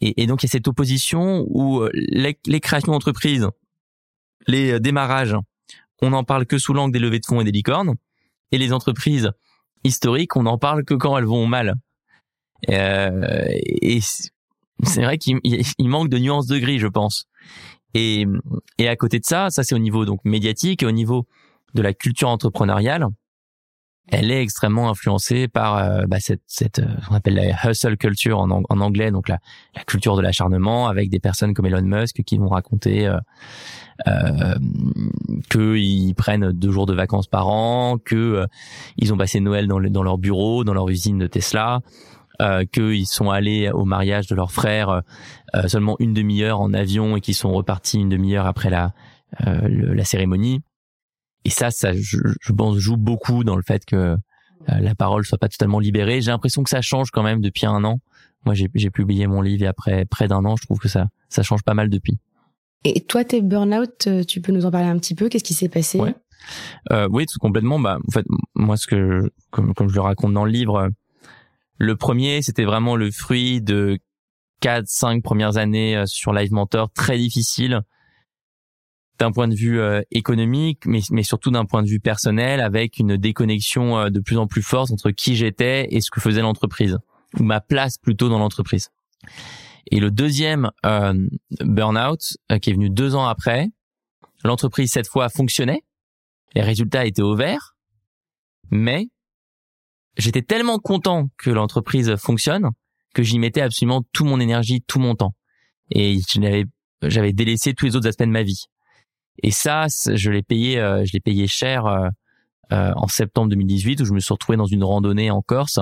Et, donc il y a cette opposition où euh, les, créations d'entreprises, les euh, démarrages, on n'en parle que sous l'angle des levées de fonds et des licornes. Et les entreprises historiques, on n'en parle que quand elles vont mal. et c'est vrai qu'il manque de nuances de gris, je pense. Et, et à côté de ça, ça c'est au niveau donc médiatique et au niveau de la culture entrepreneuriale elle est extrêmement influencée par euh, bah, cette, cette euh, appelle la hustle culture en, anglais, donc la, la, culture de l'acharnement, avec des personnes comme Elon Musk qui vont raconter euh, euh qu'ils prennent deux jours de vacances par an, que euh, ils ont passé Noël dans, dans leur bureau, dans leur usine de Tesla, euh, qu'ils sont allés au mariage de leur frère seulement une demi-heure en avion et qu'ils sont repartis une demi-heure après la, la cérémonie et ça, ça, je, je pense, joue beaucoup dans le fait que euh, la parole soit pas totalement libérée. J'ai l'impression que ça change quand même depuis un an. Moi, j'ai publié mon livre et après près d'un an, je trouve que ça, ça change pas mal depuis. Et toi, tes burn-out, euh, tu peux nous en parler un petit peu? Qu'est-ce qui s'est passé? Ouais. euh, Oui, tout complètement. Bah, en fait, moi, ce que, comme, comme je le raconte dans le livre, le premier, c'était vraiment le fruit de quatre, cinq premières années euh, sur Live Mentor, très difficile d'un point de vue euh, économique, mais, mais surtout d'un point de vue personnel, avec une déconnexion euh, de plus en plus forte entre qui j'étais et ce que faisait l'entreprise, ou ma place plutôt dans l'entreprise. Et le deuxième euh, burn-out, qui est venu deux ans après, l'entreprise cette fois fonctionnait, les résultats étaient au vert, mais j'étais tellement content que l'entreprise fonctionne que j'y mettais absolument tout mon énergie, tout mon temps. Et j'avais délaissé tous les autres aspects de ma vie. Et ça, je l'ai payé, euh, je l'ai payé cher euh, euh, en septembre 2018 où je me suis retrouvé dans une randonnée en Corse.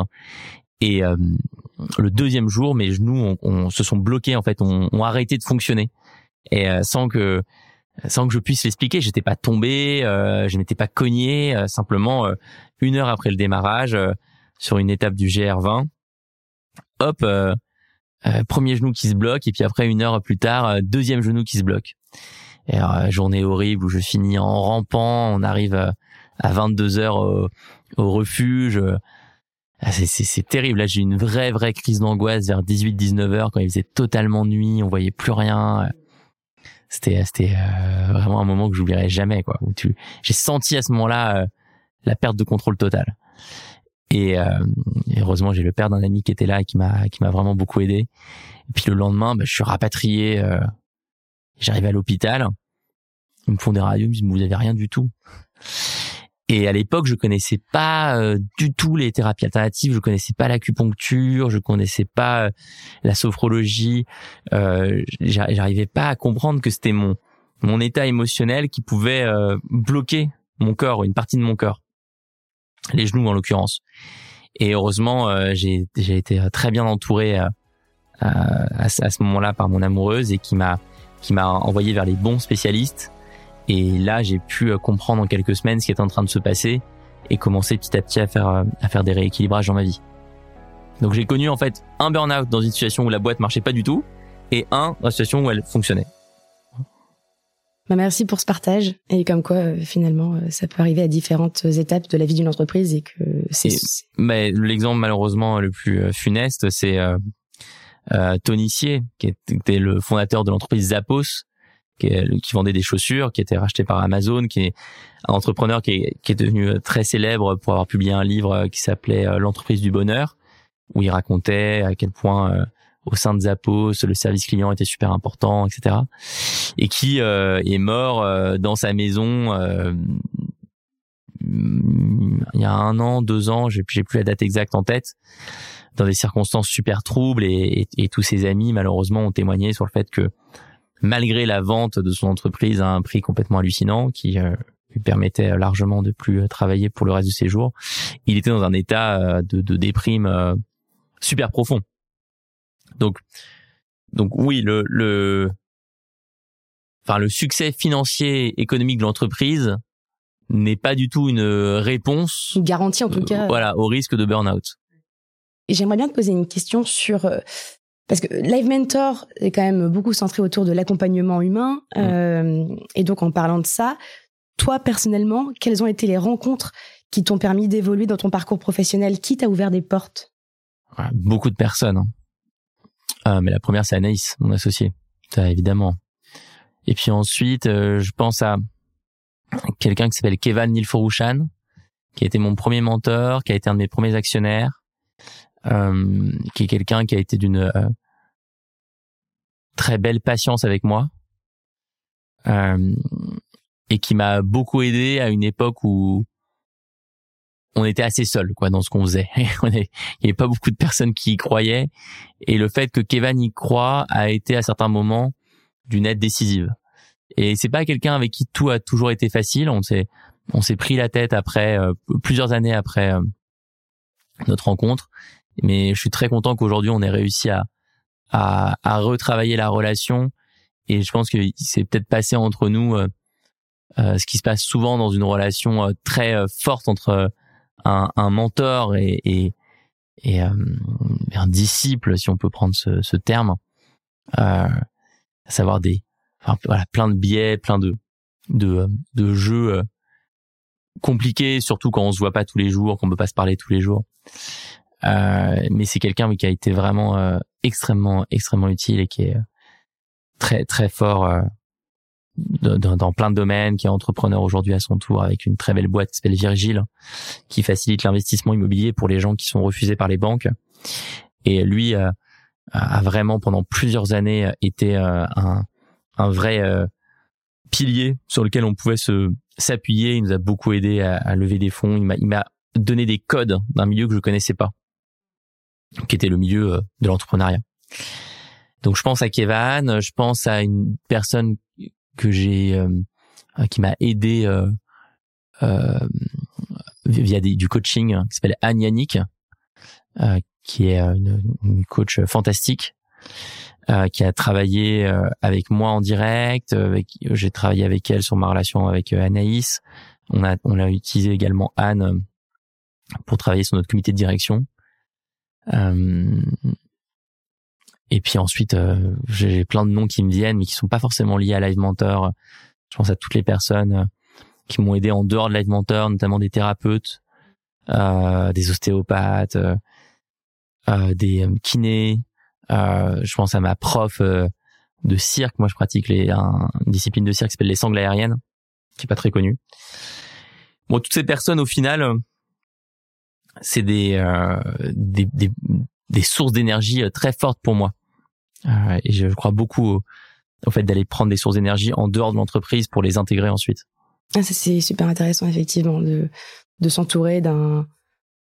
Et le deuxième jour, mes genoux se sont bloqués en fait, ont on arrêté de fonctionner. Et sans que sans que je puisse l'expliquer, j'étais pas tombé, je m'étais pas cogné. simplement, une heure après le démarrage, sur une étape du GR20, hop, premier genou qui se bloque, et puis après une heure plus tard, deuxième genou qui se bloque. Et euh, journée horrible où je finis en rampant, on arrive à, 22 heures au, refuge. Ah, c'est terrible. Là, j'ai une vraie, vraie crise d'angoisse vers 18-19 heures quand il faisait totalement nuit, on voyait plus rien. C'était, c'était euh, vraiment un moment que j'oublierai jamais, quoi. J'ai senti à ce moment-là euh, la perte de contrôle totale. Et, heureusement, j'ai le père d'un ami qui était là et qui m'a, qui m'a vraiment beaucoup aidé. Et puis le lendemain, bah, je suis rapatrié J'arrive à l'hôpital, ils me font des radios, ils me disent vous avez rien du tout. Et à l'époque, je connaissais pas euh, du tout les thérapies alternatives, je connaissais pas l'acupuncture, je connaissais pas euh, la sophrologie, euh, j'arrivais pas à comprendre que c'était mon mon état émotionnel qui pouvait euh, bloquer mon corps, une partie de mon corps, les genoux en l'occurrence. Et heureusement, j'ai j'ai été très bien entouré à, à ce moment-là par mon amoureuse et qui m'a qui m'a envoyé vers les bons spécialistes. Et là, j'ai pu euh, comprendre en quelques semaines ce qui est en train de se passer et commencer petit à petit à faire, euh, à faire des rééquilibrages dans ma vie. Donc j'ai connu en fait un burn-out dans une situation où la boîte marchait pas du tout et un dans une situation où elle fonctionnait. Bah merci pour ce partage et comme quoi euh, finalement ça peut arriver à différentes étapes de la vie d'une entreprise et que c'est. Mais l'exemple malheureusement le plus funeste c'est euh, Tony Sier, qui était le fondateur de l'entreprise Zappos, qui, vendait des chaussures, qui était racheté par Amazon, qui est un entrepreneur qui est, devenu euh, très célèbre pour avoir publié un livre euh, qui s'appelait L'entreprise du bonheur, où il racontait à quel point au sein de Zappos, le service client était super important, etc. Et qui est mort dans sa maison il y a un an, deux ans, j'ai plus la date exacte en tête, dans des circonstances super troubles et, tous ses amis malheureusement ont témoigné sur le fait que malgré la vente de son entreprise à un prix complètement hallucinant qui euh, lui permettait largement de plus euh, travailler pour le reste de ses jours, il était dans un état euh, de, de déprime super profond. Donc, donc oui, le, le, enfin le succès financier économique de l'entreprise n'est pas du tout une réponse. Une garantie en tout cas. voilà, au risque de burn-out. J'aimerais bien te poser une question sur euh, parce que Live Mentor est quand même beaucoup centré autour de l'accompagnement humain mm. euh, et donc en parlant de ça, toi personnellement, quelles ont été les rencontres qui t'ont permis d'évoluer dans ton parcours professionnel? Qui t'a ouvert des portes? Beaucoup de personnes. Hein. Euh, mais la première, c'est Anaïs, mon associé, ça évidemment. Et puis ensuite, euh, je pense à quelqu'un qui s'appelle Kevan Nilforushan, qui a été mon premier mentor, qui a été un de mes premiers actionnaires, euh, qui est quelqu'un qui a été d'une euh, très belle patience avec moi euh, et qui m'a beaucoup aidé à une époque où on était assez seul quoi dans ce qu'on faisait. il n'y avait pas beaucoup de personnes qui y croyaient et le fait que Kevin y croit a été à certains moments d'une aide décisive. Et c'est pas quelqu'un avec qui tout a toujours été facile. On s'est on s'est pris la tête après plusieurs années après notre rencontre mais je suis très content qu'aujourd'hui on ait réussi à, à, à retravailler la relation et je pense que c'est peut-être passé entre nous euh, euh, ce qui se passe souvent dans une relation euh, très forte entre un, un mentor et, et, et un disciple, si on peut prendre ce, ce terme, à savoir des, enfin, voilà, plein de biais, plein de, de, de jeux compliqués, surtout quand on se voit pas tous les jours, qu'on peut pas se parler tous les jours. Euh, mais c'est quelqu'un qui a été vraiment euh, extrêmement extrêmement utile et qui est euh, très très fort dans, dans, plein de domaines, qui est entrepreneur aujourd'hui à son tour avec une très belle boîte qui s'appelle Virgile, qui facilite l'investissement immobilier pour les gens qui sont refusés par les banques. Et lui a vraiment pendant plusieurs années été un, un vrai pilier sur lequel on pouvait se s'appuyer. Il nous a beaucoup aidé à, à lever des fonds. Il m'a donné des codes d'un milieu que je connaissais pas qui était le milieu euh, de l'entrepreneuriat. Donc je pense à Kevin, je pense à une personne que j'ai euh, qui m'a aidé euh, euh, via du coaching qui s'appelle Anne Yannick, euh, qui est une, une, coach fantastique, euh, qui a travaillé avec moi en direct. J'ai travaillé avec elle sur ma relation avec Anaïs. On a on a utilisé également Anne pour travailler sur notre comité de direction. Euh, et puis ensuite, euh, j'ai plein de noms qui me viennent, mais qui sont pas forcément liés à Live Mentor. Je pense à toutes les personnes euh, qui m'ont aidé en dehors de Live Mentor, notamment des thérapeutes, des ostéopathes, des kinés. je pense à ma prof de cirque. Moi, je pratique les, un, une discipline de cirque qui s'appelle les sangles aériennes, qui est pas très connue. Bon, toutes ces personnes, au final, c'est euh, des, des, des, sources d'énergie euh, très fortes pour moi. Euh, et je crois beaucoup au, fait d'aller prendre des sources d'énergie en dehors de l'entreprise pour les intégrer ensuite. Ah, ça c'est super intéressant effectivement de de s'entourer d'un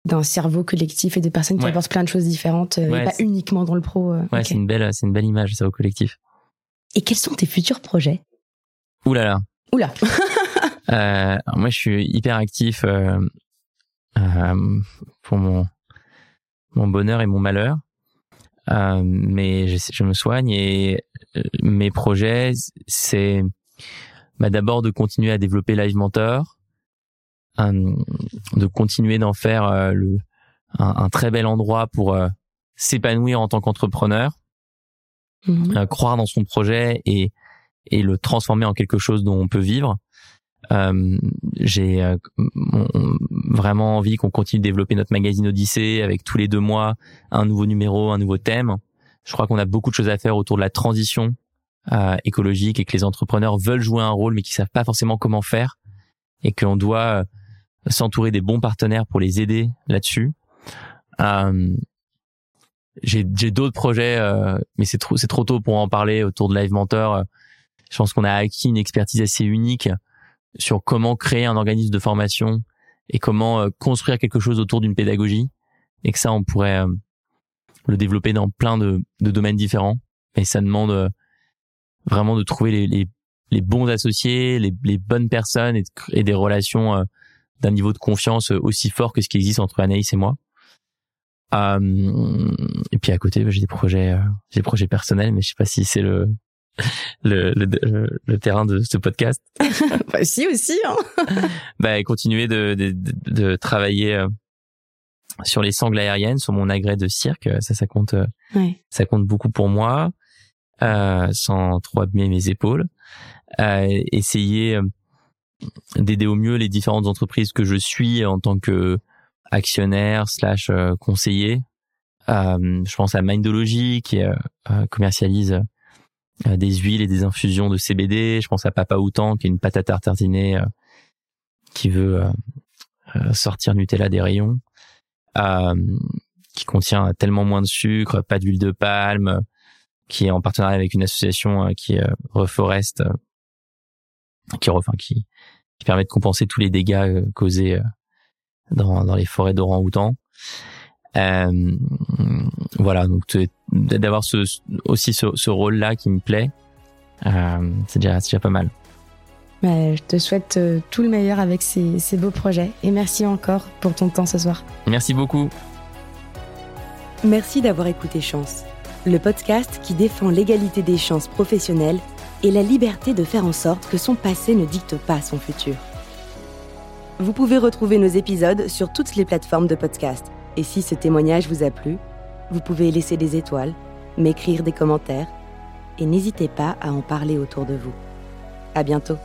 d'un cerveau collectif et de personnes qui apportent plein de choses différentes et pas uniquement dans le pro. ouais, c'est une belle c'est une belle image le cerveau collectif. Et quels sont tes futurs projets? Ouh là euh, moi, je suis hyper actif euh, pour mon mon bonheur et mon malheur. Euh, mais je, je, me soigne et euh, mes projets, c'est bah, d'abord de continuer à développer Live Mentor, de continuer d'en faire le, un, très bel endroit pour s'épanouir en tant qu'entrepreneur, mhm. croire dans son projet et, et le transformer en quelque chose dont on peut vivre. Euh, j'ai euh, vraiment envie qu'on continue de développer notre magazine Odyssée avec tous les deux mois un nouveau numéro, un nouveau thème. Je crois qu'on a beaucoup de choses à faire autour de la transition euh, écologique et que les entrepreneurs veulent jouer un rôle mais qui savent pas forcément comment faire et qu'on doit s'entourer des bons partenaires pour les aider là-dessus. j'ai d'autres projets, mais c'est trop trop tôt pour en parler autour de Live Mentor. Je pense qu'on a acquis une expertise assez unique sur comment créer un organisme de formation et comment euh, construire quelque chose autour d'une pédagogie, et que ça on pourrait euh, le développer dans plein de, de domaines différents. Et ça demande vraiment de trouver les, les, les bons associés, les, les, bonnes personnes et, et des relations d'un niveau de confiance aussi fort que ce qui existe entre Anaïs et moi. Euh, et puis à côté, bah, j'ai des projets, euh, j'ai des projets personnels, mais je sais pas si c'est le le, le, le, terrain de ce podcast. bah si aussi. Hein. bah continuer de, de, de, travailler euh, sur les sangles aériennes, sur mon agrès de cirque, ça ça compte, ça compte beaucoup pour moi, euh, sans trop abîmer mes épaules. Euh, essayer d'aider au mieux les différentes entreprises que je suis en tant que actionnaire slash euh, conseiller. Euh, je pense à Mindology qui euh, commercialise des huiles et des infusions de CBD. Je pense à Papa Outan qui est une pâte à tartiner qui veut sortir Nutella des rayons, qui contient tellement moins de sucre, pas d'huile de palme, qui est en partenariat avec une association qui est Reforest, qui, enfin, qui, qui permet de compenser tous les dégâts causés dans, dans les forêts d'orang-outan. Euh, voilà, donc d'avoir ce, aussi ce, ce rôle-là qui me plaît, euh, c'est déjà, déjà pas mal. Bah, je te souhaite euh, tout le meilleur avec ces, ces beaux projets et merci encore pour ton temps ce soir. Merci beaucoup. Merci d'avoir écouté Chance, le podcast qui défend l'égalité des chances professionnelles et la liberté de faire en sorte que son passé ne dicte pas son futur. Vous pouvez retrouver nos épisodes sur toutes les plateformes de podcast. Et si ce témoignage vous a plu, vous pouvez laisser des étoiles, m'écrire des commentaires et n'hésitez pas à en parler autour de vous. À bientôt.